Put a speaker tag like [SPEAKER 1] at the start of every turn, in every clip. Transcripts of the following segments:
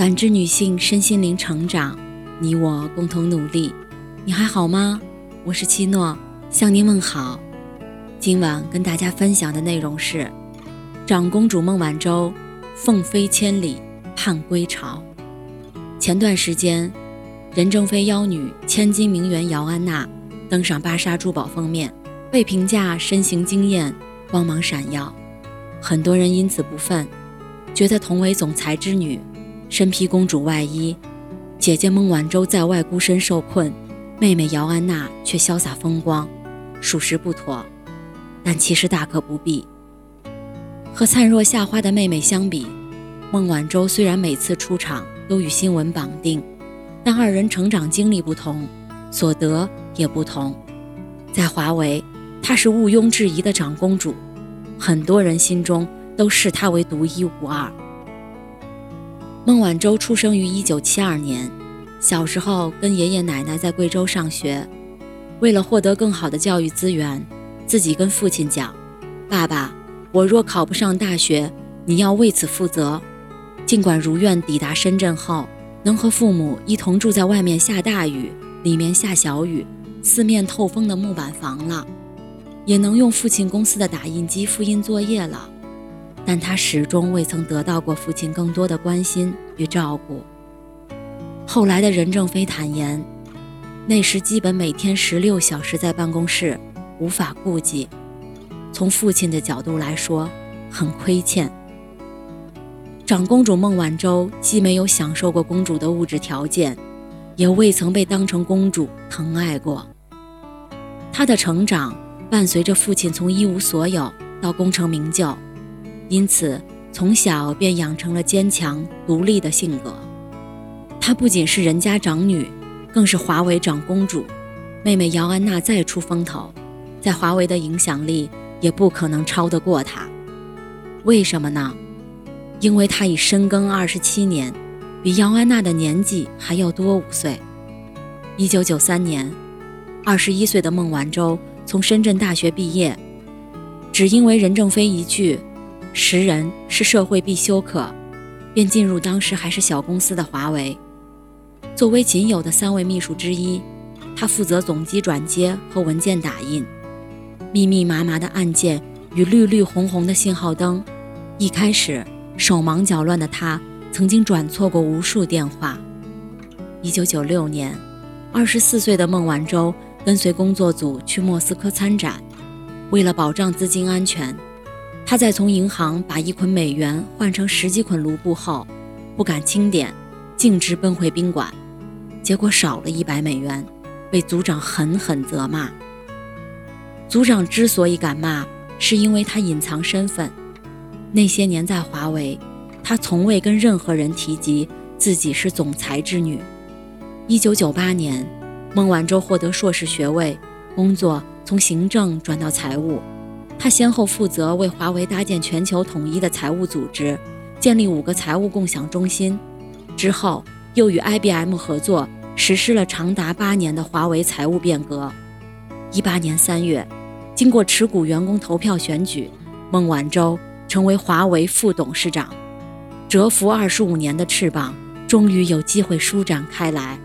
[SPEAKER 1] 感知女性身心灵成长，你我共同努力。你还好吗？我是七诺，向您问好。今晚跟大家分享的内容是：长公主孟晚舟凤飞千里盼归巢。前段时间，任正非妖女千金名媛姚安娜登上芭莎珠宝封面，被评价身形惊艳、光芒闪耀，很多人因此不忿。觉得同为总裁之女，身披公主外衣，姐姐孟晚舟在外孤身受困，妹妹姚安娜却潇洒风光，属实不妥。但其实大可不必。和灿若夏花的妹妹相比，孟晚舟虽然每次出场都与新闻绑定，但二人成长经历不同，所得也不同。在华为，她是毋庸置疑的长公主，很多人心中。都视她为独一无二。孟晚舟出生于一九七二年，小时候跟爷爷奶奶在贵州上学。为了获得更好的教育资源，自己跟父亲讲：“爸爸，我若考不上大学，你要为此负责。”尽管如愿抵达深圳后，能和父母一同住在外面下大雨、里面下小雨、四面透风的木板房了，也能用父亲公司的打印机复印作业了。但他始终未曾得到过父亲更多的关心与照顾。后来的任正非坦言，那时基本每天十六小时在办公室，无法顾及。从父亲的角度来说，很亏欠。长公主孟晚舟既没有享受过公主的物质条件，也未曾被当成公主疼爱过。她的成长伴随着父亲从一无所有到功成名就。因此，从小便养成了坚强独立的性格。她不仅是人家长女，更是华为长公主。妹妹姚安娜再出风头，在华为的影响力也不可能超得过她。为什么呢？因为她已深耕二十七年，比姚安娜的年纪还要多五岁。一九九三年，二十一岁的孟晚舟从深圳大学毕业，只因为任正非一句。识人是社会必修课，便进入当时还是小公司的华为。作为仅有的三位秘书之一，他负责总机转接和文件打印。密密麻麻的按键与绿绿红红的信号灯，一开始手忙脚乱的他曾经转错过无数电话。一九九六年，二十四岁的孟晚舟跟随工作组去莫斯科参展，为了保障资金安全。他在从银行把一捆美元换成十几捆卢布后，不敢清点，径直奔回宾馆，结果少了一百美元，被组长狠狠责骂。组长之所以敢骂，是因为他隐藏身份。那些年在华为，他从未跟任何人提及自己是总裁之女。一九九八年，孟晚舟获得硕士学位，工作从行政转到财务。他先后负责为华为搭建全球统一的财务组织，建立五个财务共享中心，之后又与 IBM 合作，实施了长达八年的华为财务变革。一八年三月，经过持股员工投票选举，孟晚舟成为华为副董事长。蛰伏二十五年的翅膀，终于有机会舒展开来。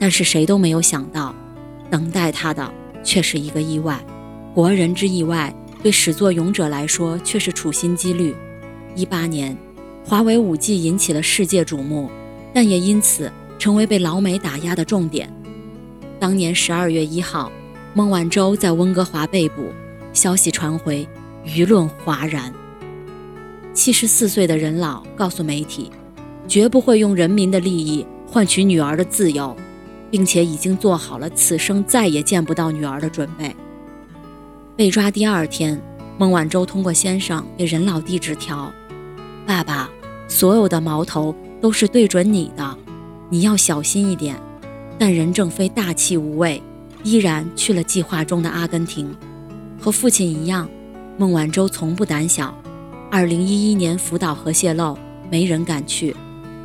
[SPEAKER 1] 但是谁都没有想到，等待他的却是一个意外，国人之意外。对始作俑者来说，却是处心积虑。一八年，华为五 G 引起了世界瞩目，但也因此成为被老美打压的重点。当年十二月一号，孟晚舟在温哥华被捕，消息传回，舆论哗然。七十四岁的任老告诉媒体，绝不会用人民的利益换取女儿的自由，并且已经做好了此生再也见不到女儿的准备。被抓第二天，孟晚舟通过先生给任老递纸条：“爸爸，所有的矛头都是对准你的，你要小心一点。”但任正非大气无畏，依然去了计划中的阿根廷。和父亲一样，孟晚舟从不胆小。2011年福岛核泄漏，没人敢去，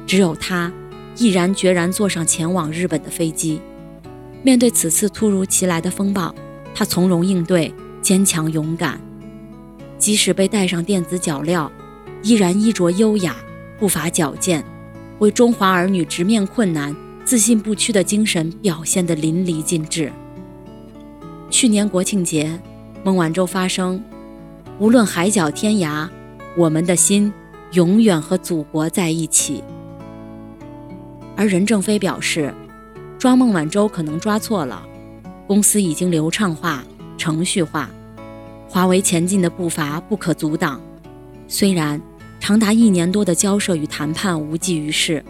[SPEAKER 1] 只有他毅然决然坐上前往日本的飞机。面对此次突如其来的风暴，他从容应对。坚强勇敢，即使被戴上电子脚镣，依然衣着优雅，步伐矫健。为中华儿女直面困难、自信不屈的精神表现得淋漓尽致。去年国庆节，孟晚舟发声：“无论海角天涯，我们的心永远和祖国在一起。”而任正非表示，抓孟晚舟可能抓错了，公司已经流畅化、程序化，华为前进的步伐不可阻挡。虽然长达一年多的交涉与谈判无济于事，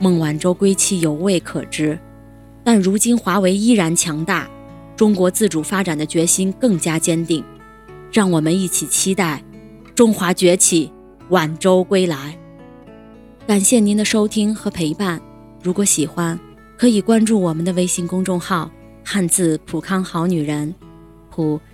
[SPEAKER 1] 孟晚舟归期犹未可知，但如今华为依然强大。中国自主发展的决心更加坚定，让我们一起期待中华崛起，晚舟归来。感谢您的收听和陪伴，如果喜欢，可以关注我们的微信公众号“汉字普康好女人”，普